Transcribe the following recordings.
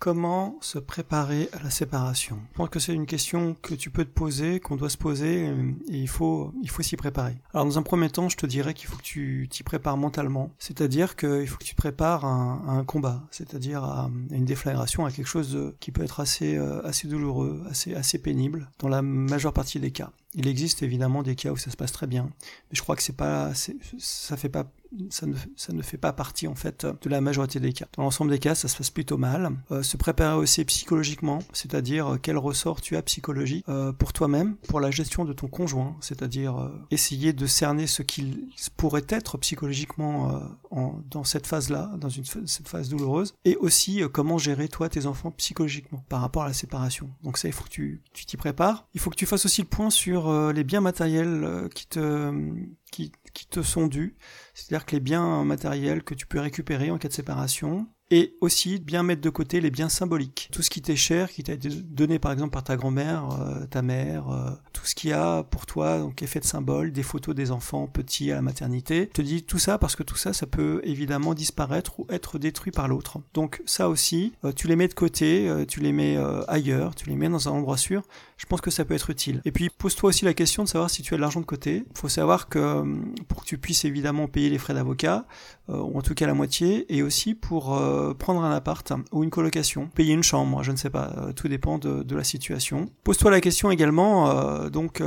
Comment se préparer à la séparation Je pense que c'est une question que tu peux te poser, qu'on doit se poser, et il faut, il faut s'y préparer. Alors dans un premier temps, je te dirais qu'il faut que tu t'y prépares mentalement, c'est-à-dire qu'il faut que tu te prépares à un, combat, c'est-à-dire à, une déflagration, à quelque chose qui peut être assez, euh, assez douloureux, assez, assez pénible, dans la majeure partie des cas. Il existe évidemment des cas où ça se passe très bien, mais je crois que c'est pas, ça fait pas ça ne, ça ne fait pas partie en fait de la majorité des cas. Dans l'ensemble des cas, ça se passe plutôt mal. Euh, se préparer aussi psychologiquement, c'est-à-dire euh, quel ressort tu as psychologique euh, pour toi-même, pour la gestion de ton conjoint, c'est-à-dire essayer de cerner ce qu'il pourrait être psychologiquement en, dans cette phase-là, dans une, cette phase douloureuse, et aussi comment gérer toi tes enfants psychologiquement par rapport à la séparation. Donc ça, il faut que tu t'y prépares. Il faut que tu fasses aussi le point sur les biens matériels qui te qui qui te sont dus, c'est-à-dire que les biens matériels que tu peux récupérer en cas de séparation, et aussi bien mettre de côté les biens symboliques. Tout ce qui t'est cher, qui t'a été donné par exemple par ta grand-mère, euh, ta mère, euh, tout ce qui a pour toi donc effet de symbole, des photos des enfants petits à la maternité. Te dis tout ça parce que tout ça, ça peut évidemment disparaître ou être détruit par l'autre. Donc ça aussi, euh, tu les mets de côté, tu les mets ailleurs, tu les mets dans un endroit sûr. Je pense que ça peut être utile. Et puis pose-toi aussi la question de savoir si tu as de l'argent de côté. Il faut savoir que pour que tu puisses évidemment payer les frais d'avocat, ou en tout cas la moitié, et aussi pour euh, prendre un appart ou une colocation, payer une chambre, je ne sais pas, euh, tout dépend de, la situation. Pose-toi la question également, euh, donc,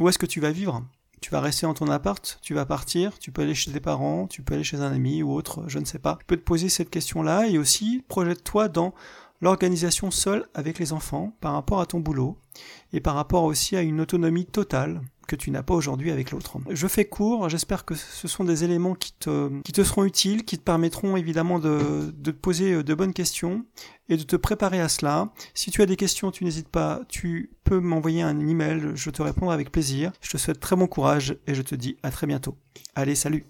où est-ce que tu vas vivre? Tu vas rester dans ton appart, tu vas partir, tu peux aller chez tes parents, tu peux aller chez un ami ou autre, je ne sais pas. Tu peux te poser cette question-là et aussi projette-toi dans l'organisation seule avec les enfants par rapport à ton boulot et par rapport aussi à une autonomie totale que tu n'as pas aujourd'hui avec l'autre. Je fais court, j'espère que ce sont des éléments qui te, seront utiles, qui te permettront évidemment de, de te poser de bonnes questions et de te préparer à cela. Si tu as des questions, tu n'hésites pas, tu peux m'envoyer un email, je te répondrai avec plaisir. Je te souhaite très bon courage et je te dis à très bientôt. Allez, salut